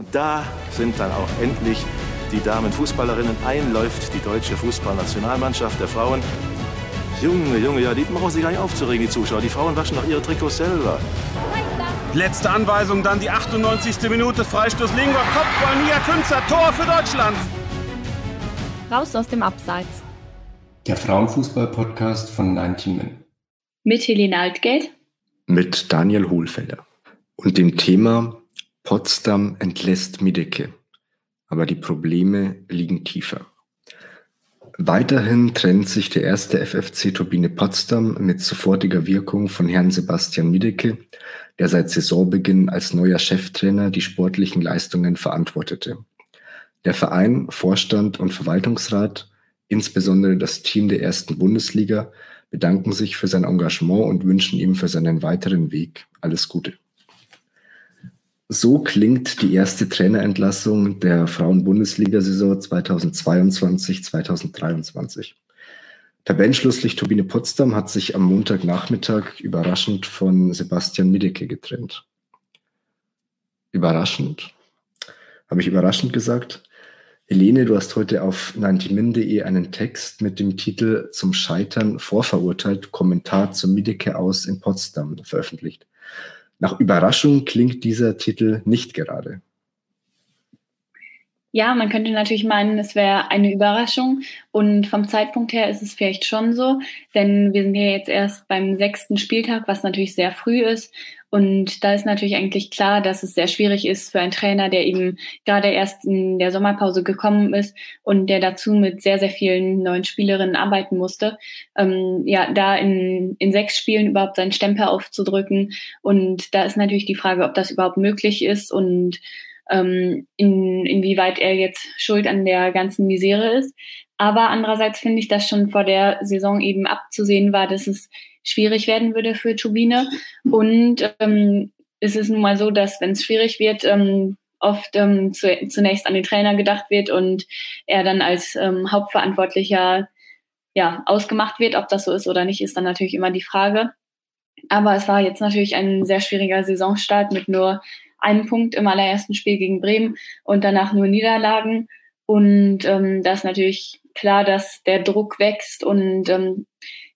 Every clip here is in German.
Und da sind dann auch endlich die Damenfußballerinnen einläuft, die deutsche Fußballnationalmannschaft der Frauen. Junge, Junge, ja, die brauchen sich gar nicht aufzuregen, die Zuschauer. Die Frauen waschen doch ihre Trikots selber. Letzte Anweisung, dann die 98. Minute, Freistoß Lingor, Kopfball, Mia Künzer, Tor für Deutschland. Raus aus dem Abseits. Der Frauenfußball-Podcast von 19 Min. Mit Helene Altgeld. Mit Daniel Hohlfelder. Und dem Thema Potsdam entlässt Miedecke, aber die Probleme liegen tiefer. Weiterhin trennt sich der erste FFC Turbine Potsdam mit sofortiger Wirkung von Herrn Sebastian Miedecke, der seit Saisonbeginn als neuer Cheftrainer die sportlichen Leistungen verantwortete. Der Verein, Vorstand und Verwaltungsrat, insbesondere das Team der ersten Bundesliga, bedanken sich für sein Engagement und wünschen ihm für seinen weiteren Weg alles Gute. So klingt die erste Trainerentlassung der Frauen-Bundesliga-Saison 2022-2023. Tabellenschlusslicht Turbine Potsdam hat sich am Montagnachmittag überraschend von Sebastian Miedecke getrennt. Überraschend? Habe ich überraschend gesagt? Helene, du hast heute auf 90min.de einen Text mit dem Titel Zum Scheitern vorverurteilt, Kommentar zum Miedecke aus in Potsdam veröffentlicht. Nach Überraschung klingt dieser Titel nicht gerade. Ja, man könnte natürlich meinen, es wäre eine Überraschung. Und vom Zeitpunkt her ist es vielleicht schon so, denn wir sind ja jetzt erst beim sechsten Spieltag, was natürlich sehr früh ist. Und da ist natürlich eigentlich klar, dass es sehr schwierig ist für einen Trainer, der eben gerade erst in der Sommerpause gekommen ist und der dazu mit sehr, sehr vielen neuen Spielerinnen arbeiten musste, ähm, ja, da in, in sechs Spielen überhaupt seinen Stempel aufzudrücken. Und da ist natürlich die Frage, ob das überhaupt möglich ist und ähm, in, inwieweit er jetzt schuld an der ganzen Misere ist. Aber andererseits finde ich, dass schon vor der Saison eben abzusehen war, dass es schwierig werden würde für Turbine. Und ähm, es ist nun mal so, dass wenn es schwierig wird, ähm, oft ähm, zu, zunächst an den Trainer gedacht wird und er dann als ähm, Hauptverantwortlicher ja, ausgemacht wird. Ob das so ist oder nicht, ist dann natürlich immer die Frage. Aber es war jetzt natürlich ein sehr schwieriger Saisonstart mit nur einen Punkt im allerersten Spiel gegen Bremen und danach nur Niederlagen. Und ähm, da ist natürlich klar, dass der Druck wächst. Und ähm,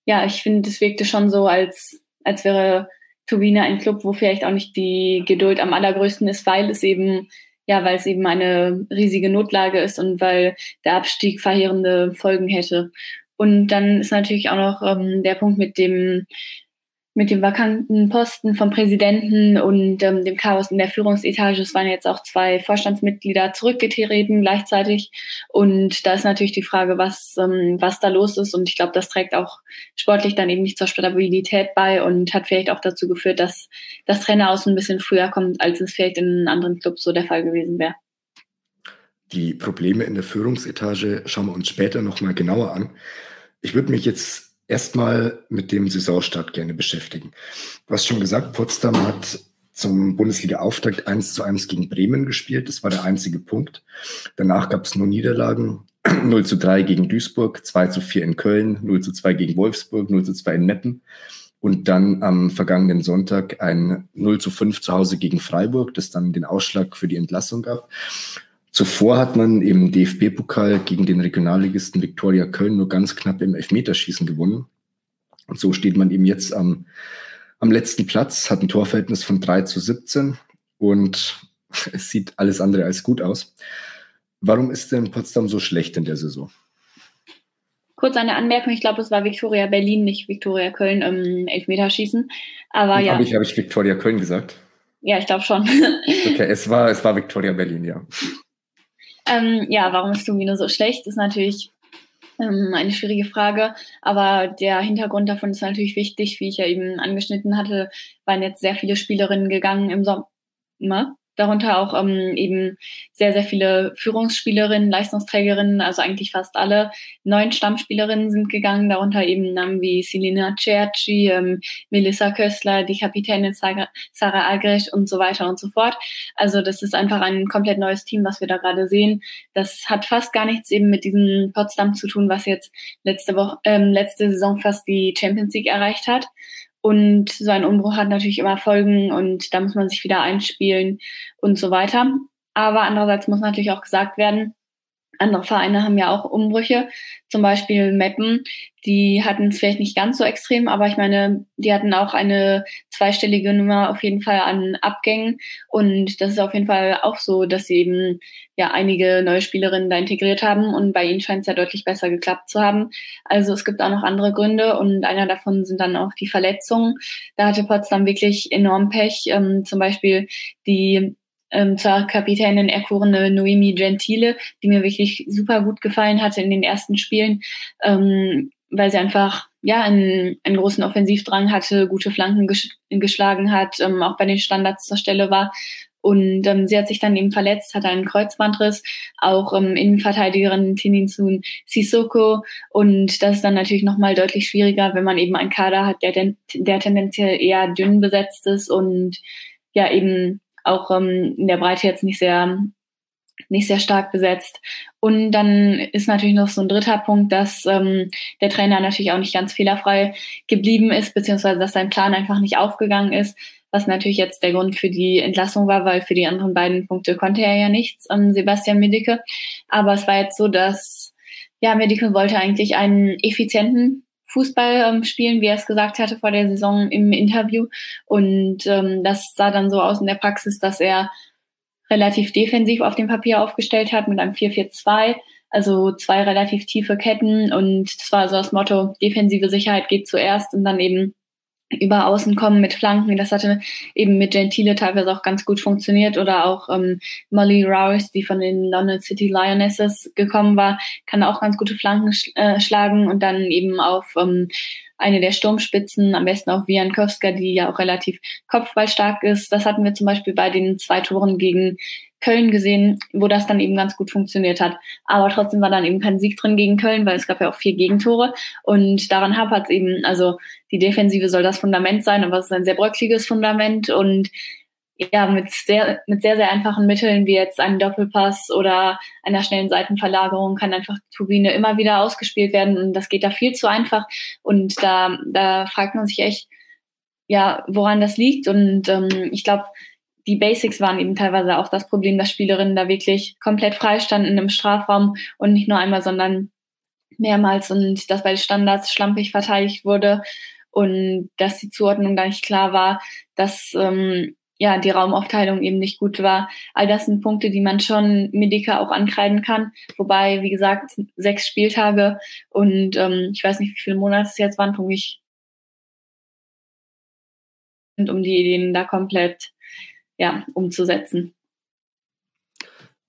ja, ich finde, es wirkte schon so, als, als wäre Turbine ein Club, wo vielleicht auch nicht die Geduld am allergrößten ist, weil es eben ja, weil es eben eine riesige Notlage ist und weil der Abstieg verheerende Folgen hätte. Und dann ist natürlich auch noch ähm, der Punkt mit dem mit dem vakanten Posten vom Präsidenten und ähm, dem Chaos in der Führungsetage. Es waren jetzt auch zwei Vorstandsmitglieder zurückgetreten gleichzeitig. Und da ist natürlich die Frage, was, ähm, was da los ist. Und ich glaube, das trägt auch sportlich dann eben nicht zur Stabilität bei und hat vielleicht auch dazu geführt, dass das Trainer aus ein bisschen früher kommt, als es vielleicht in anderen Clubs so der Fall gewesen wäre. Die Probleme in der Führungsetage schauen wir uns später nochmal genauer an. Ich würde mich jetzt erstmal mit dem Saisonstart gerne beschäftigen. Du hast schon gesagt, Potsdam hat zum Bundesliga-Auftakt 1 zu 1 gegen Bremen gespielt. Das war der einzige Punkt. Danach gab es nur Niederlagen. 0 zu 3 gegen Duisburg, 2 zu 4 in Köln, 0 zu 2 gegen Wolfsburg, 0 zu 2 in Meppen. Und dann am vergangenen Sonntag ein 0 zu 5 zu Hause gegen Freiburg, das dann den Ausschlag für die Entlassung gab. Zuvor hat man im DFB-Pokal gegen den Regionalligisten Viktoria Köln nur ganz knapp im Elfmeterschießen gewonnen. Und so steht man eben jetzt am, am letzten Platz, hat ein Torverhältnis von 3 zu 17 und es sieht alles andere als gut aus. Warum ist denn Potsdam so schlecht in der Saison? Kurz eine Anmerkung, ich glaube, es war Viktoria Berlin, nicht Viktoria Köln im Elfmeterschießen. Aber ja. Habe ich, hab ich Viktoria Köln gesagt? Ja, ich glaube schon. okay, es war, es war Viktoria Berlin, ja. Ähm, ja, warum ist Turbine so schlecht, ist natürlich ähm, eine schwierige Frage. Aber der Hintergrund davon ist natürlich wichtig. Wie ich ja eben angeschnitten hatte, waren jetzt sehr viele Spielerinnen gegangen im Sommer darunter auch ähm, eben sehr, sehr viele Führungsspielerinnen, Leistungsträgerinnen, also eigentlich fast alle. Neun Stammspielerinnen sind gegangen, darunter eben Namen wie Selina Cerci, ähm, Melissa Köstler, die Kapitänin Sarah, Sarah und so weiter und so fort. Also das ist einfach ein komplett neues Team, was wir da gerade sehen. Das hat fast gar nichts eben mit diesem Potsdam zu tun, was jetzt letzte Woche, ähm, letzte Saison fast die Champions League erreicht hat. Und so ein Umbruch hat natürlich immer Folgen und da muss man sich wieder einspielen und so weiter. Aber andererseits muss natürlich auch gesagt werden, andere Vereine haben ja auch Umbrüche, zum Beispiel Meppen. Die hatten es vielleicht nicht ganz so extrem, aber ich meine, die hatten auch eine zweistellige Nummer auf jeden Fall an Abgängen. Und das ist auf jeden Fall auch so, dass sie eben ja einige neue Spielerinnen da integriert haben und bei ihnen scheint es ja deutlich besser geklappt zu haben. Also es gibt auch noch andere Gründe und einer davon sind dann auch die Verletzungen. Da hatte Potsdam wirklich enorm Pech. Ähm, zum Beispiel die ähm, zur Kapitänin erkorene Noemi Gentile, die mir wirklich super gut gefallen hatte in den ersten Spielen, ähm, weil sie einfach ja einen, einen großen Offensivdrang hatte, gute Flanken ges geschlagen hat, ähm, auch bei den Standards zur Stelle war. Und ähm, sie hat sich dann eben verletzt, hatte einen Kreuzbandriss, auch ähm, Innenverteidigerin Tininsun Sissoko. Und das ist dann natürlich nochmal deutlich schwieriger, wenn man eben einen Kader hat, der, der tendenziell eher dünn besetzt ist und ja eben auch ähm, in der Breite jetzt nicht sehr nicht sehr stark besetzt. Und dann ist natürlich noch so ein dritter Punkt, dass ähm, der Trainer natürlich auch nicht ganz fehlerfrei geblieben ist, beziehungsweise dass sein Plan einfach nicht aufgegangen ist, was natürlich jetzt der Grund für die Entlassung war, weil für die anderen beiden Punkte konnte er ja nichts, ähm, Sebastian Medicke. Aber es war jetzt so, dass ja, Medicke wollte eigentlich einen effizienten Fußball ähm, spielen, wie er es gesagt hatte vor der Saison im Interview. Und ähm, das sah dann so aus in der Praxis, dass er relativ defensiv auf dem Papier aufgestellt hat mit einem 4-4-2, also zwei relativ tiefe Ketten. Und das war so das Motto, defensive Sicherheit geht zuerst und dann eben über Außen kommen mit Flanken. Das hatte eben mit Gentile teilweise auch ganz gut funktioniert. Oder auch ähm, Molly Rouse, die von den London City Lionesses gekommen war, kann auch ganz gute Flanken sch äh, schlagen und dann eben auf ähm, eine der Sturmspitzen, am besten auch Wiankowska, die ja auch relativ kopfballstark ist. Das hatten wir zum Beispiel bei den zwei Toren gegen Köln gesehen, wo das dann eben ganz gut funktioniert hat. Aber trotzdem war dann eben kein Sieg drin gegen Köln, weil es gab ja auch vier Gegentore. Und daran hapert es eben, also die Defensive soll das Fundament sein, aber es ist ein sehr bröckliges Fundament und ja, mit sehr, mit sehr, sehr einfachen Mitteln, wie jetzt einem Doppelpass oder einer schnellen Seitenverlagerung, kann einfach Turbine immer wieder ausgespielt werden. Und das geht da viel zu einfach. Und da, da fragt man sich echt, ja, woran das liegt. Und ähm, ich glaube, die Basics waren eben teilweise auch das Problem, dass Spielerinnen da wirklich komplett frei standen im Strafraum und nicht nur einmal, sondern mehrmals und dass bei Standards schlampig verteidigt wurde und dass die Zuordnung da nicht klar war, dass ähm, ja die Raumaufteilung eben nicht gut war. All das sind Punkte, die man schon Medica auch ankreiden kann. Wobei, wie gesagt, sechs Spieltage und ähm, ich weiß nicht, wie viele Monate es jetzt waren, um mich um die Ideen da komplett ja, umzusetzen.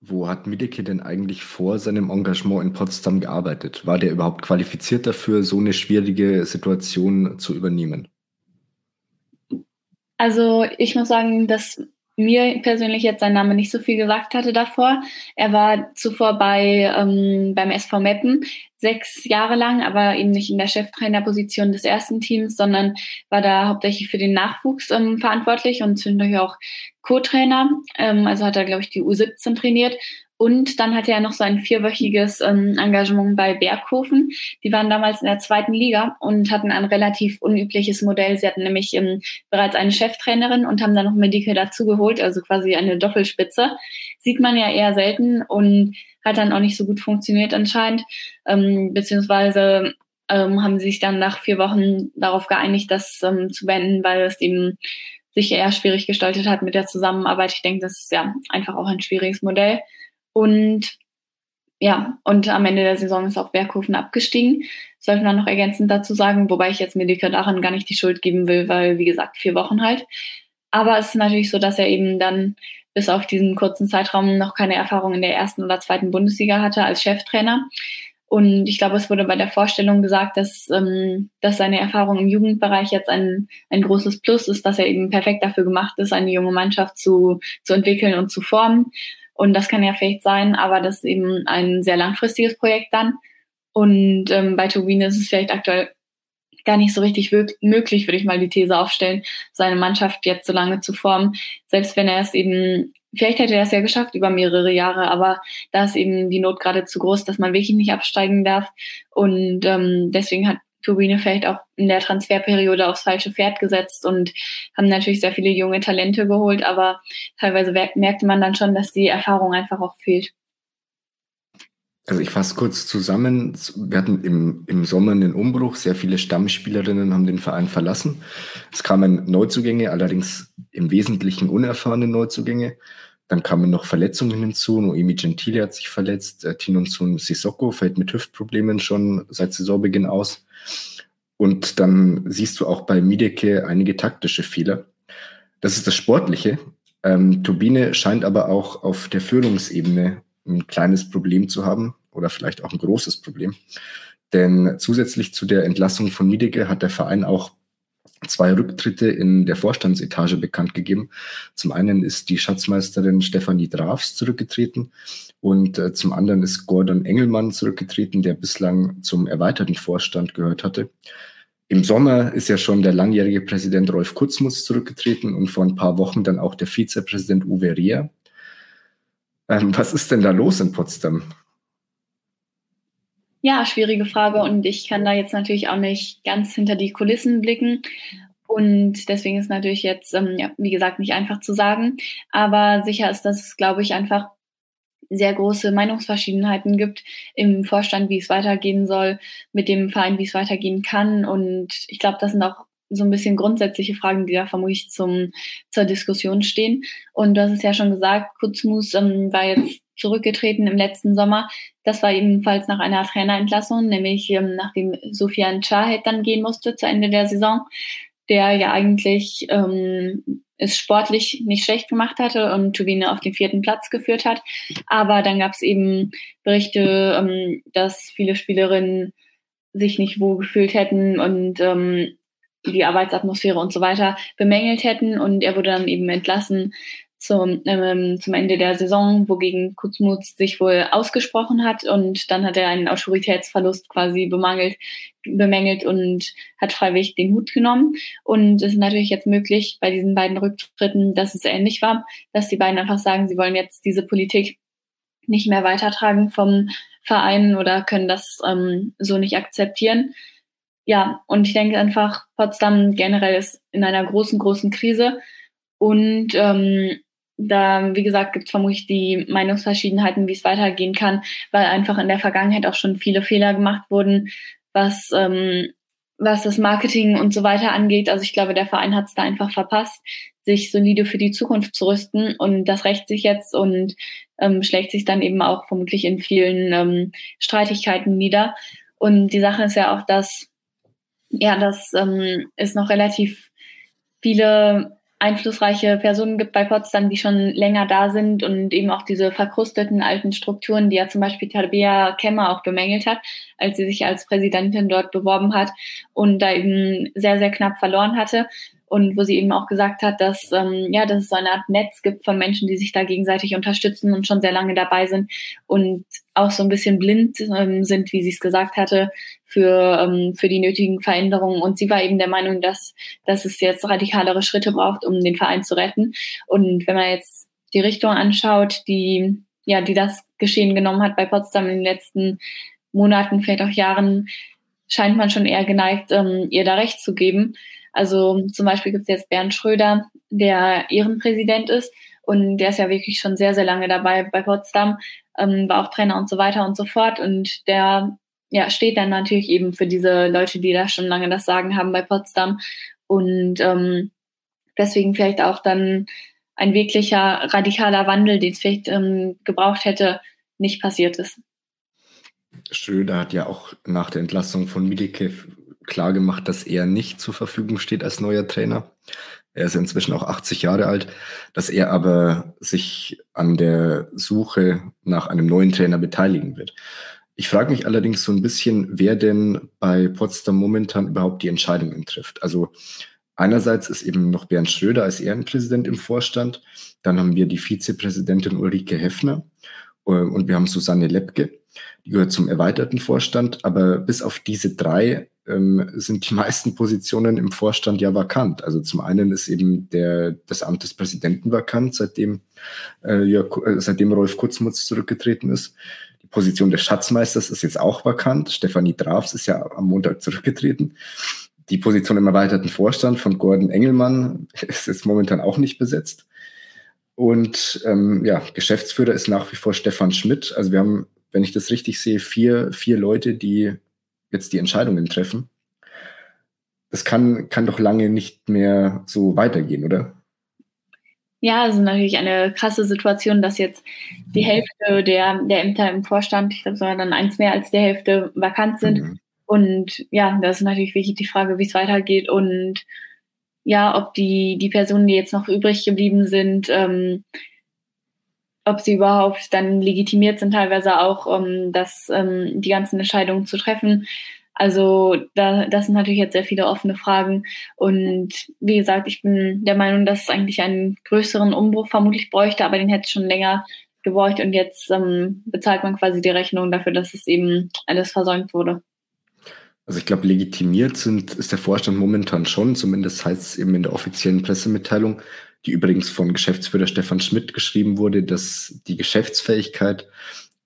Wo hat Miedeke denn eigentlich vor seinem Engagement in Potsdam gearbeitet? War der überhaupt qualifiziert dafür, so eine schwierige Situation zu übernehmen? Also ich muss sagen, dass mir persönlich jetzt sein Name nicht so viel gesagt hatte davor. Er war zuvor bei ähm, beim SV Meppen sechs Jahre lang, aber eben nicht in der Cheftrainerposition des ersten Teams, sondern war da hauptsächlich für den Nachwuchs ähm, verantwortlich und zwischendurch auch Co-Trainer. Ähm, also hat er, glaube ich, die U17 trainiert und dann hatte er noch so ein vierwöchiges ähm, Engagement bei Berghofen. Die waren damals in der zweiten Liga und hatten ein relativ unübliches Modell. Sie hatten nämlich ähm, bereits eine Cheftrainerin und haben dann noch Medike dazugeholt, also quasi eine Doppelspitze. Sieht man ja eher selten und hat dann auch nicht so gut funktioniert anscheinend. Ähm, beziehungsweise ähm, haben sie sich dann nach vier Wochen darauf geeinigt, das ähm, zu beenden, weil es eben sich eher schwierig gestaltet hat mit der Zusammenarbeit. Ich denke, das ist ja einfach auch ein schwieriges Modell. Und ja, und am Ende der Saison ist auch Berghofen abgestiegen. Sollte man noch ergänzend dazu sagen, wobei ich jetzt Medika daran gar nicht die Schuld geben will, weil, wie gesagt, vier Wochen halt. Aber es ist natürlich so, dass er eben dann bis auf diesen kurzen Zeitraum noch keine Erfahrung in der ersten oder zweiten Bundesliga hatte als Cheftrainer. Und ich glaube, es wurde bei der Vorstellung gesagt, dass, ähm, dass seine Erfahrung im Jugendbereich jetzt ein, ein großes Plus ist, dass er eben perfekt dafür gemacht ist, eine junge Mannschaft zu, zu entwickeln und zu formen. Und das kann ja vielleicht sein, aber das ist eben ein sehr langfristiges Projekt dann. Und ähm, bei Turbine ist es vielleicht aktuell gar nicht so richtig möglich, würde ich mal die These aufstellen, seine Mannschaft jetzt so lange zu formen. Selbst wenn er es eben, vielleicht hätte er es ja geschafft über mehrere Jahre, aber da ist eben die Not gerade zu groß, dass man wirklich nicht absteigen darf. Und ähm, deswegen hat Turbine vielleicht auch in der Transferperiode aufs falsche Pferd gesetzt und haben natürlich sehr viele junge Talente geholt, aber teilweise merkte man dann schon, dass die Erfahrung einfach auch fehlt. Also ich fasse kurz zusammen. Wir hatten im, im Sommer einen Umbruch. Sehr viele Stammspielerinnen haben den Verein verlassen. Es kamen Neuzugänge, allerdings im Wesentlichen unerfahrene Neuzugänge. Dann kamen noch Verletzungen hinzu. Noemi Gentile hat sich verletzt. Äh, Tinonsun Sissoko fällt mit Hüftproblemen schon seit Saisonbeginn aus. Und dann siehst du auch bei Miedeke einige taktische Fehler. Das ist das Sportliche. Ähm, Turbine scheint aber auch auf der Führungsebene ein kleines Problem zu haben oder vielleicht auch ein großes Problem. Denn zusätzlich zu der Entlassung von Miedeke hat der Verein auch zwei Rücktritte in der Vorstandsetage bekannt gegeben. Zum einen ist die Schatzmeisterin Stefanie Drafs zurückgetreten und äh, zum anderen ist Gordon Engelmann zurückgetreten, der bislang zum erweiterten Vorstand gehört hatte. Im Sommer ist ja schon der langjährige Präsident Rolf Kutzmus zurückgetreten und vor ein paar Wochen dann auch der Vizepräsident Uwe Rehr. Ähm, was ist denn da los in Potsdam? Ja, schwierige Frage und ich kann da jetzt natürlich auch nicht ganz hinter die Kulissen blicken. Und deswegen ist natürlich jetzt, ähm, ja, wie gesagt, nicht einfach zu sagen. Aber sicher ist, dass es, glaube ich, einfach sehr große Meinungsverschiedenheiten gibt im Vorstand, wie es weitergehen soll, mit dem Verein, wie es weitergehen kann. Und ich glaube, das sind auch so ein bisschen grundsätzliche Fragen, die da vermutlich zum, zur Diskussion stehen. Und du hast es ja schon gesagt, Kutzmus ähm, war jetzt zurückgetreten im letzten Sommer. Das war ebenfalls nach einer Trainerentlassung, nämlich ähm, nachdem Sofian Chahed dann gehen musste zu Ende der Saison, der ja eigentlich ähm, es sportlich nicht schlecht gemacht hatte und Turbine auf den vierten Platz geführt hat. Aber dann gab es eben Berichte, ähm, dass viele Spielerinnen sich nicht wohl gefühlt hätten und ähm, die Arbeitsatmosphäre und so weiter bemängelt hätten. Und er wurde dann eben entlassen zum, ähm, zum Ende der Saison, wogegen Kutzmuth sich wohl ausgesprochen hat. Und dann hat er einen Autoritätsverlust quasi bemangelt, bemängelt und hat freiwillig den Hut genommen. Und es ist natürlich jetzt möglich bei diesen beiden Rücktritten, dass es ähnlich war, dass die beiden einfach sagen, sie wollen jetzt diese Politik nicht mehr weitertragen vom Verein oder können das ähm, so nicht akzeptieren ja, und ich denke einfach, Potsdam generell ist in einer großen, großen Krise. Und ähm, da, wie gesagt, gibt es vermutlich die Meinungsverschiedenheiten, wie es weitergehen kann, weil einfach in der Vergangenheit auch schon viele Fehler gemacht wurden, was, ähm, was das Marketing und so weiter angeht. Also ich glaube, der Verein hat es da einfach verpasst, sich solide für die Zukunft zu rüsten. Und das rächt sich jetzt und ähm, schlägt sich dann eben auch vermutlich in vielen ähm, Streitigkeiten nieder. Und die Sache ist ja auch, dass ja, dass ähm, es noch relativ viele einflussreiche Personen gibt bei Potsdam, die schon länger da sind und eben auch diese verkrusteten alten Strukturen, die ja zum Beispiel Tabea Kemmer auch bemängelt hat, als sie sich als Präsidentin dort beworben hat und da eben sehr, sehr knapp verloren hatte und wo sie eben auch gesagt hat, dass ähm, ja, dass es so eine Art Netz gibt von Menschen, die sich da gegenseitig unterstützen und schon sehr lange dabei sind und auch so ein bisschen blind ähm, sind, wie sie es gesagt hatte, für ähm, für die nötigen Veränderungen. Und sie war eben der Meinung, dass dass es jetzt radikalere Schritte braucht, um den Verein zu retten. Und wenn man jetzt die Richtung anschaut, die ja, die das Geschehen genommen hat bei Potsdam in den letzten Monaten, vielleicht auch Jahren, scheint man schon eher geneigt, ähm, ihr da recht zu geben. Also zum Beispiel gibt es jetzt Bernd Schröder, der Ehrenpräsident ist und der ist ja wirklich schon sehr, sehr lange dabei bei Potsdam, ähm, war auch Trainer und so weiter und so fort. Und der ja, steht dann natürlich eben für diese Leute, die da schon lange das Sagen haben bei Potsdam. Und ähm, deswegen vielleicht auch dann ein wirklicher radikaler Wandel, den es vielleicht ähm, gebraucht hätte, nicht passiert ist. Schröder hat ja auch nach der Entlassung von Milikev klar gemacht, dass er nicht zur Verfügung steht als neuer Trainer. Er ist inzwischen auch 80 Jahre alt, dass er aber sich an der Suche nach einem neuen Trainer beteiligen wird. Ich frage mich allerdings so ein bisschen, wer denn bei Potsdam momentan überhaupt die Entscheidungen trifft. Also einerseits ist eben noch Bernd Schröder als Ehrenpräsident im Vorstand, dann haben wir die Vizepräsidentin Ulrike Heffner äh, und wir haben Susanne Lepke, die gehört zum erweiterten Vorstand, aber bis auf diese drei ähm, sind die meisten Positionen im Vorstand ja vakant. Also zum einen ist eben der, das Amt des Präsidenten vakant, seitdem, äh, ja, äh, seitdem Rolf Kutzmutz zurückgetreten ist. Die Position des Schatzmeisters ist jetzt auch vakant. Stefanie Drafs ist ja am Montag zurückgetreten. Die Position im erweiterten Vorstand von Gordon Engelmann ist jetzt momentan auch nicht besetzt. Und ähm, ja, Geschäftsführer ist nach wie vor Stefan Schmidt. Also wir haben, wenn ich das richtig sehe, vier, vier Leute, die jetzt die Entscheidungen treffen. Das kann, kann doch lange nicht mehr so weitergehen, oder? Ja, es ist natürlich eine krasse Situation, dass jetzt die Hälfte der, der Ämter im Vorstand, ich glaube sogar dann eins mehr als die Hälfte vakant sind. Mhm. Und ja, das ist natürlich wirklich die Frage, wie es weitergeht und ja, ob die, die Personen, die jetzt noch übrig geblieben sind, ähm, ob sie überhaupt dann legitimiert sind, teilweise auch, um ähm, das, ähm, die ganzen Entscheidungen zu treffen. Also da, das sind natürlich jetzt sehr viele offene Fragen. Und wie gesagt, ich bin der Meinung, dass es eigentlich einen größeren Umbruch vermutlich bräuchte, aber den hätte es schon länger gebraucht und jetzt ähm, bezahlt man quasi die Rechnung dafür, dass es eben alles versäumt wurde. Also ich glaube, legitimiert sind, ist der Vorstand momentan schon, zumindest heißt es eben in der offiziellen Pressemitteilung, die übrigens von Geschäftsführer Stefan Schmidt geschrieben wurde, dass die Geschäftsfähigkeit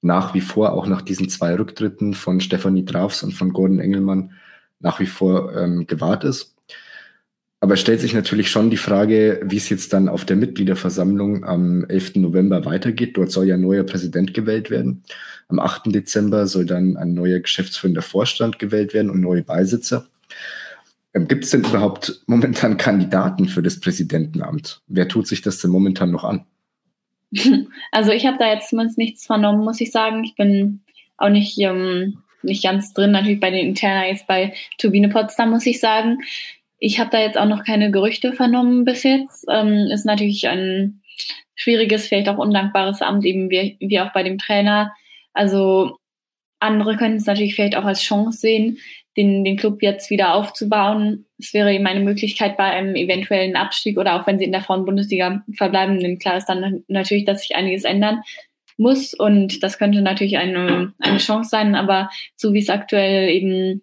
nach wie vor, auch nach diesen zwei Rücktritten von Stefanie Drafs und von Gordon Engelmann, nach wie vor ähm, gewahrt ist. Aber es stellt sich natürlich schon die Frage, wie es jetzt dann auf der Mitgliederversammlung am 11. November weitergeht. Dort soll ja ein neuer Präsident gewählt werden. Am 8. Dezember soll dann ein neuer geschäftsführender Vorstand gewählt werden und neue Beisitzer. Ähm, Gibt es denn überhaupt momentan Kandidaten für das Präsidentenamt? Wer tut sich das denn momentan noch an? Also ich habe da jetzt zumindest nichts vernommen, muss ich sagen. Ich bin auch nicht, ähm, nicht ganz drin, natürlich bei den Interna jetzt bei Turbine Potsdam, muss ich sagen. Ich habe da jetzt auch noch keine Gerüchte vernommen bis jetzt. Ähm, ist natürlich ein schwieriges, vielleicht auch undankbares Amt, eben wie, wie auch bei dem Trainer. Also andere können es natürlich vielleicht auch als Chance sehen, den, den Club jetzt wieder aufzubauen. Es wäre eben eine Möglichkeit bei einem eventuellen Abstieg oder auch wenn sie in der Frauenbundesliga verbleiben, denn klar ist dann natürlich, dass sich einiges ändern muss und das könnte natürlich eine, eine Chance sein, aber so wie es aktuell eben,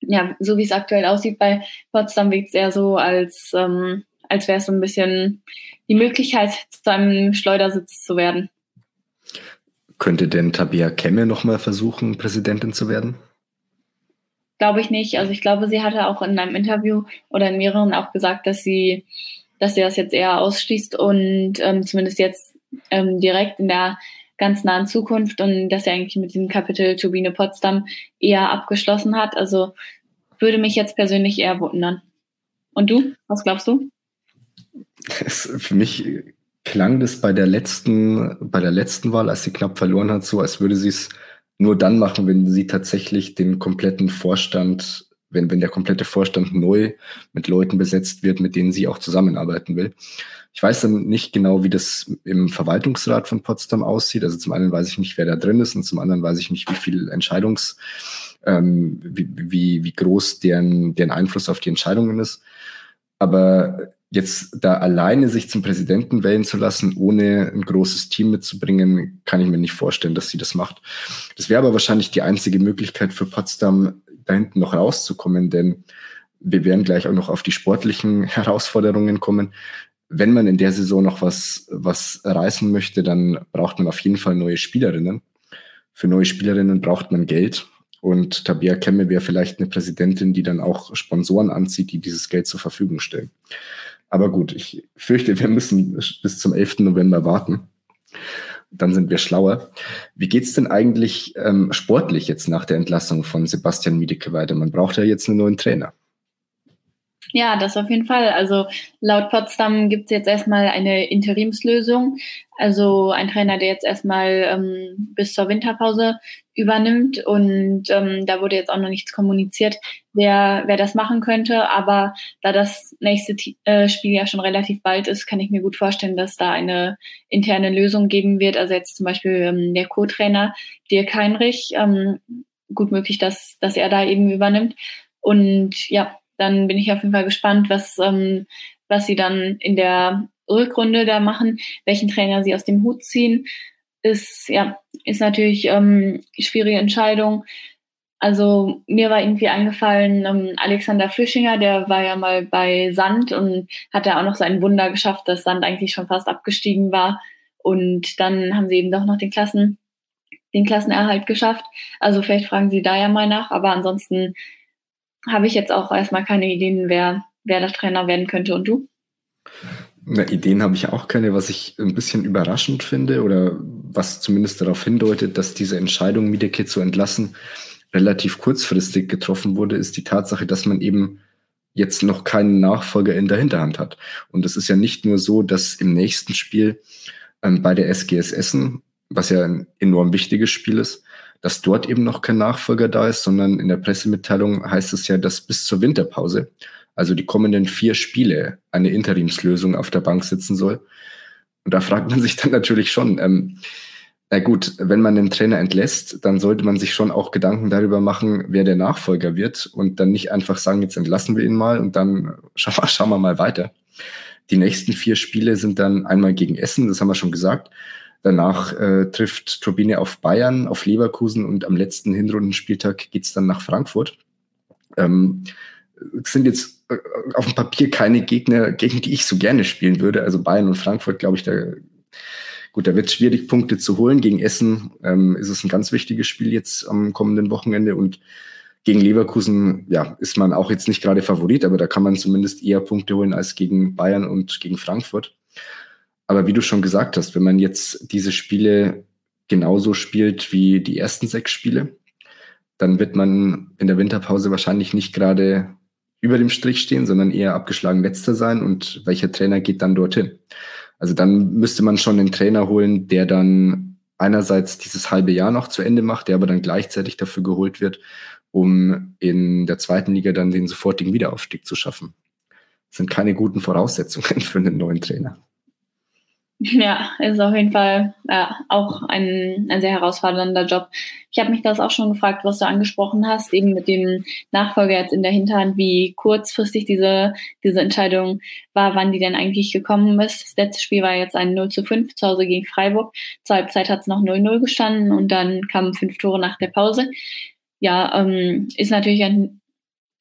ja, so wie es aktuell aussieht bei Potsdam wirkt es eher so, als, ähm, als wäre es so ein bisschen die Möglichkeit, zu einem Schleudersitz zu werden. Könnte denn Tabea Kemme nochmal versuchen, Präsidentin zu werden? Glaube ich nicht. Also ich glaube, sie hatte auch in einem Interview oder in mehreren auch gesagt, dass sie, dass sie das jetzt eher ausschließt und ähm, zumindest jetzt ähm, direkt in der ganz nahen Zukunft und dass er eigentlich mit diesem Kapitel Turbine Potsdam eher abgeschlossen hat. Also würde mich jetzt persönlich eher wundern. Und du? Was glaubst du? für mich klang das bei der letzten, bei der letzten Wahl, als sie knapp verloren hat, so, als würde sie es nur dann machen, wenn sie tatsächlich den kompletten Vorstand, wenn, wenn der komplette Vorstand neu mit Leuten besetzt wird, mit denen sie auch zusammenarbeiten will. Ich weiß dann nicht genau, wie das im Verwaltungsrat von Potsdam aussieht. Also zum einen weiß ich nicht, wer da drin ist und zum anderen weiß ich nicht, wie viel Entscheidungs, ähm, wie, wie, wie groß deren, deren Einfluss auf die Entscheidungen ist. Aber jetzt da alleine sich zum Präsidenten wählen zu lassen, ohne ein großes Team mitzubringen, kann ich mir nicht vorstellen, dass sie das macht. Das wäre aber wahrscheinlich die einzige Möglichkeit für Potsdam, da hinten noch rauszukommen, denn wir werden gleich auch noch auf die sportlichen Herausforderungen kommen. Wenn man in der Saison noch was, was reißen möchte, dann braucht man auf jeden Fall neue Spielerinnen. Für neue Spielerinnen braucht man Geld. Und Tabea Kemme wäre vielleicht eine Präsidentin, die dann auch Sponsoren anzieht, die dieses Geld zur Verfügung stellen. Aber gut, ich fürchte, wir müssen bis zum 11. November warten. Dann sind wir schlauer. Wie geht's denn eigentlich ähm, sportlich jetzt nach der Entlassung von Sebastian Miedeke weiter? Man braucht ja jetzt einen neuen Trainer. Ja, das auf jeden Fall. Also laut Potsdam gibt es jetzt erstmal eine Interimslösung. Also ein Trainer, der jetzt erstmal ähm, bis zur Winterpause übernimmt. Und ähm, da wurde jetzt auch noch nichts kommuniziert, wer, wer das machen könnte. Aber da das nächste äh, Spiel ja schon relativ bald ist, kann ich mir gut vorstellen, dass da eine interne Lösung geben wird. Also jetzt zum Beispiel ähm, der Co-Trainer Dirk Heinrich. Ähm, gut möglich, dass, dass er da eben übernimmt. Und ja, dann bin ich auf jeden Fall gespannt, was, ähm, was sie dann in der Rückrunde da machen, welchen Trainer sie aus dem Hut ziehen. Ist, ja, ist natürlich ähm, schwierige Entscheidung. Also mir war irgendwie eingefallen, ähm, Alexander Flüschinger, der war ja mal bei Sand und hat ja auch noch sein Wunder geschafft, dass Sand eigentlich schon fast abgestiegen war. Und dann haben sie eben doch noch den Klassen den Klassenerhalt geschafft. Also vielleicht fragen Sie da ja mal nach, aber ansonsten habe ich jetzt auch erstmal keine Ideen, wer, wer der Trainer werden könnte. Und du? Na, Ideen habe ich auch keine, was ich ein bisschen überraschend finde oder was zumindest darauf hindeutet, dass diese Entscheidung, Miedeke zu entlassen, relativ kurzfristig getroffen wurde, ist die Tatsache, dass man eben jetzt noch keinen Nachfolger in der Hinterhand hat. Und es ist ja nicht nur so, dass im nächsten Spiel ähm, bei der SGS Essen, was ja ein enorm wichtiges Spiel ist, dass dort eben noch kein Nachfolger da ist, sondern in der Pressemitteilung heißt es ja, dass bis zur Winterpause, also die kommenden vier Spiele, eine Interimslösung auf der Bank sitzen soll. Und da fragt man sich dann natürlich schon, ähm, na gut, wenn man den Trainer entlässt, dann sollte man sich schon auch Gedanken darüber machen, wer der Nachfolger wird und dann nicht einfach sagen, jetzt entlassen wir ihn mal und dann schauen wir, schauen wir mal weiter. Die nächsten vier Spiele sind dann einmal gegen Essen, das haben wir schon gesagt. Danach äh, trifft Turbine auf Bayern, auf Leverkusen und am letzten Hinrundenspieltag geht's dann nach Frankfurt. Ähm, sind jetzt äh, auf dem Papier keine Gegner, gegen die ich so gerne spielen würde. Also Bayern und Frankfurt, glaube ich, da gut, da wird es schwierig, Punkte zu holen. Gegen Essen ähm, ist es ein ganz wichtiges Spiel jetzt am kommenden Wochenende und gegen Leverkusen, ja, ist man auch jetzt nicht gerade Favorit, aber da kann man zumindest eher Punkte holen als gegen Bayern und gegen Frankfurt. Aber wie du schon gesagt hast, wenn man jetzt diese Spiele genauso spielt wie die ersten sechs Spiele, dann wird man in der Winterpause wahrscheinlich nicht gerade über dem Strich stehen, sondern eher abgeschlagen letzter sein. Und welcher Trainer geht dann dorthin? Also dann müsste man schon einen Trainer holen, der dann einerseits dieses halbe Jahr noch zu Ende macht, der aber dann gleichzeitig dafür geholt wird, um in der zweiten Liga dann den sofortigen Wiederaufstieg zu schaffen. Das sind keine guten Voraussetzungen für einen neuen Trainer. Ja, ist auf jeden Fall ja, auch ein, ein sehr herausfordernder Job. Ich habe mich das auch schon gefragt, was du angesprochen hast, eben mit dem Nachfolger jetzt in der Hinterhand, wie kurzfristig diese, diese Entscheidung war, wann die denn eigentlich gekommen ist. Das letzte Spiel war jetzt ein 0 zu 5 zu Hause gegen Freiburg. Zur Halbzeit hat es noch 0-0 gestanden und dann kamen fünf Tore nach der Pause. Ja, ähm, ist natürlich ein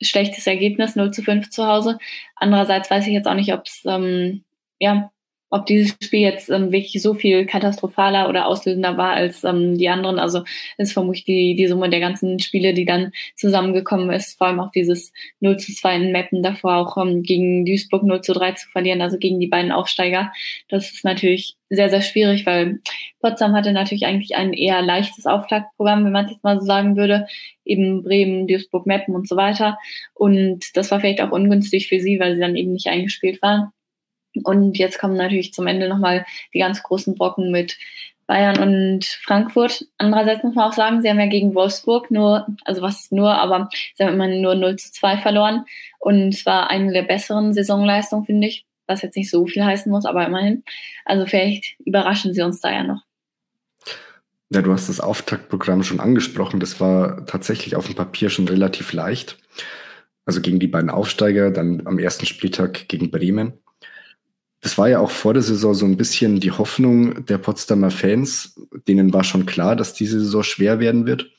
schlechtes Ergebnis, 0 zu 5 zu Hause. Andererseits weiß ich jetzt auch nicht, ob es ähm, ja, ob dieses Spiel jetzt ähm, wirklich so viel katastrophaler oder auslösender war als ähm, die anderen. Also ist vermutlich die, die Summe der ganzen Spiele, die dann zusammengekommen ist, vor allem auch dieses 0 zu 2 in Mappen davor auch ähm, gegen Duisburg 0 zu 3 zu verlieren, also gegen die beiden Aufsteiger. Das ist natürlich sehr, sehr schwierig, weil Potsdam hatte natürlich eigentlich ein eher leichtes Auftaktprogramm, wenn man es jetzt mal so sagen würde. Eben Bremen, Duisburg, Meppen und so weiter. Und das war vielleicht auch ungünstig für sie, weil sie dann eben nicht eingespielt waren. Und jetzt kommen natürlich zum Ende nochmal die ganz großen Brocken mit Bayern und Frankfurt. Andererseits muss man auch sagen, sie haben ja gegen Wolfsburg nur, also was nur, aber sie haben immerhin nur 0 zu 2 verloren. Und es war eine der besseren Saisonleistungen, finde ich, was jetzt nicht so viel heißen muss, aber immerhin. Also vielleicht überraschen sie uns da ja noch. Ja, du hast das Auftaktprogramm schon angesprochen. Das war tatsächlich auf dem Papier schon relativ leicht. Also gegen die beiden Aufsteiger, dann am ersten Spieltag gegen Bremen das war ja auch vor der Saison so ein bisschen die Hoffnung der Potsdamer Fans. Denen war schon klar, dass diese Saison schwer werden wird.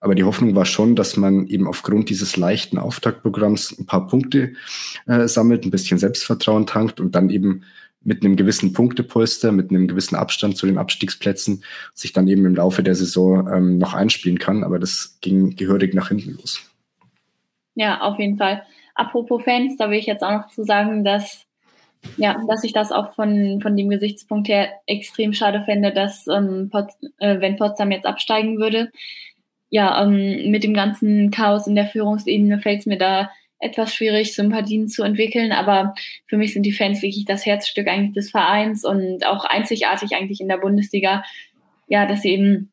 Aber die Hoffnung war schon, dass man eben aufgrund dieses leichten Auftaktprogramms ein paar Punkte äh, sammelt, ein bisschen Selbstvertrauen tankt und dann eben mit einem gewissen Punktepolster, mit einem gewissen Abstand zu den Abstiegsplätzen sich dann eben im Laufe der Saison ähm, noch einspielen kann. Aber das ging gehörig nach hinten los. Ja, auf jeden Fall. Apropos Fans, da will ich jetzt auch noch zu sagen, dass ja, dass ich das auch von, von dem Gesichtspunkt her extrem schade fände, dass ähm, Pot, äh, wenn Potsdam jetzt absteigen würde. Ja, ähm, mit dem ganzen Chaos in der Führungsebene fällt es mir da etwas schwierig, Sympathien zu entwickeln, aber für mich sind die Fans wirklich das Herzstück eigentlich des Vereins und auch einzigartig eigentlich in der Bundesliga, ja, dass sie eben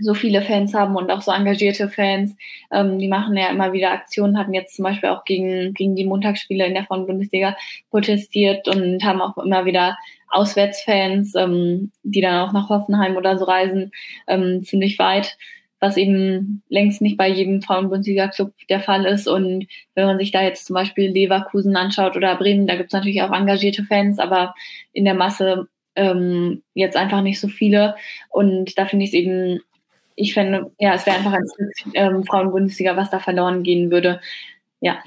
so viele Fans haben und auch so engagierte Fans. Ähm, die machen ja immer wieder Aktionen, hatten jetzt zum Beispiel auch gegen, gegen die Montagsspiele in der Frauen-Bundesliga protestiert und haben auch immer wieder Auswärtsfans, ähm, die dann auch nach Hoffenheim oder so reisen, ähm, ziemlich weit, was eben längst nicht bei jedem Frauen-Bundesliga-Club der Fall ist. Und wenn man sich da jetzt zum Beispiel Leverkusen anschaut oder Bremen, da gibt es natürlich auch engagierte Fans, aber in der Masse ähm, jetzt einfach nicht so viele. Und da finde ich es eben ich finde, ja, es wäre einfach ein Stück ähm, Frauen-Bundesliga, was da verloren gehen würde. Ja.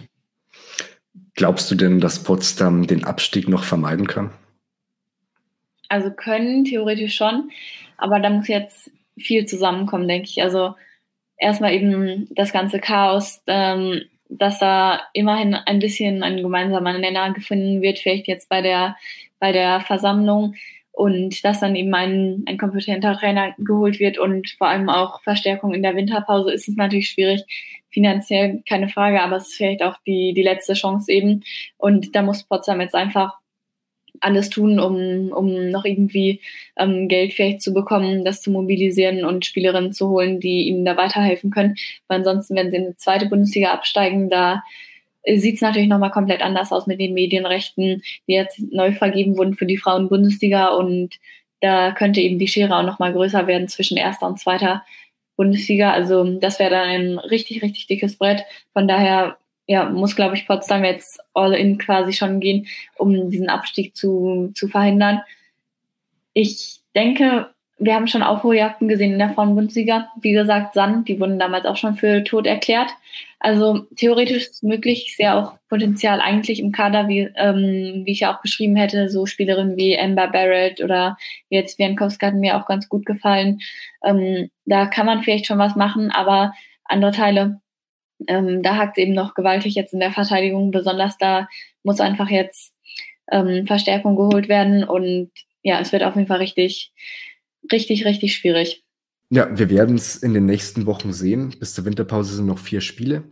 Glaubst du denn, dass Potsdam den Abstieg noch vermeiden kann? Also können, theoretisch schon. Aber da muss jetzt viel zusammenkommen, denke ich. Also erstmal eben das ganze Chaos, ähm, dass da immerhin ein bisschen ein gemeinsamer Nenner gefunden wird, vielleicht jetzt bei der, bei der Versammlung und dass dann eben ein, ein kompetenter Trainer geholt wird und vor allem auch Verstärkung in der Winterpause ist es natürlich schwierig. Finanziell keine Frage, aber es ist vielleicht auch die, die letzte Chance eben. Und da muss Potsdam jetzt einfach alles tun, um, um noch irgendwie ähm, Geld vielleicht zu bekommen, das zu mobilisieren und Spielerinnen zu holen, die ihnen da weiterhelfen können. Weil ansonsten, wenn sie in die zweite Bundesliga absteigen, da sieht es natürlich nochmal komplett anders aus mit den Medienrechten, die jetzt neu vergeben wurden für die Frauen-Bundesliga und da könnte eben die Schere auch nochmal größer werden zwischen erster und zweiter Bundesliga. Also das wäre dann ein richtig, richtig dickes Brett. Von daher ja, muss, glaube ich, Potsdam jetzt all in quasi schon gehen, um diesen Abstieg zu, zu verhindern. Ich denke, wir haben schon Aufholjagden gesehen in der Frauenbundesliga. Wie gesagt, Sand, die wurden damals auch schon für tot erklärt. Also theoretisch ist es möglich. Ich sehe auch Potenzial eigentlich im Kader, wie, ähm, wie ich ja auch beschrieben hätte, so Spielerinnen wie Amber Barrett oder jetzt Wiankowska hat mir auch ganz gut gefallen. Ähm, da kann man vielleicht schon was machen, aber andere Teile ähm, da hakt es eben noch gewaltig jetzt in der Verteidigung. Besonders da muss einfach jetzt ähm, Verstärkung geholt werden. Und ja, es wird auf jeden Fall richtig, richtig, richtig schwierig. Ja, wir werden es in den nächsten Wochen sehen. Bis zur Winterpause sind noch vier Spiele.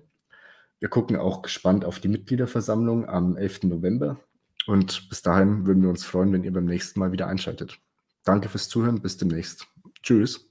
Wir gucken auch gespannt auf die Mitgliederversammlung am 11. November. Und bis dahin würden wir uns freuen, wenn ihr beim nächsten Mal wieder einschaltet. Danke fürs Zuhören. Bis demnächst. Tschüss.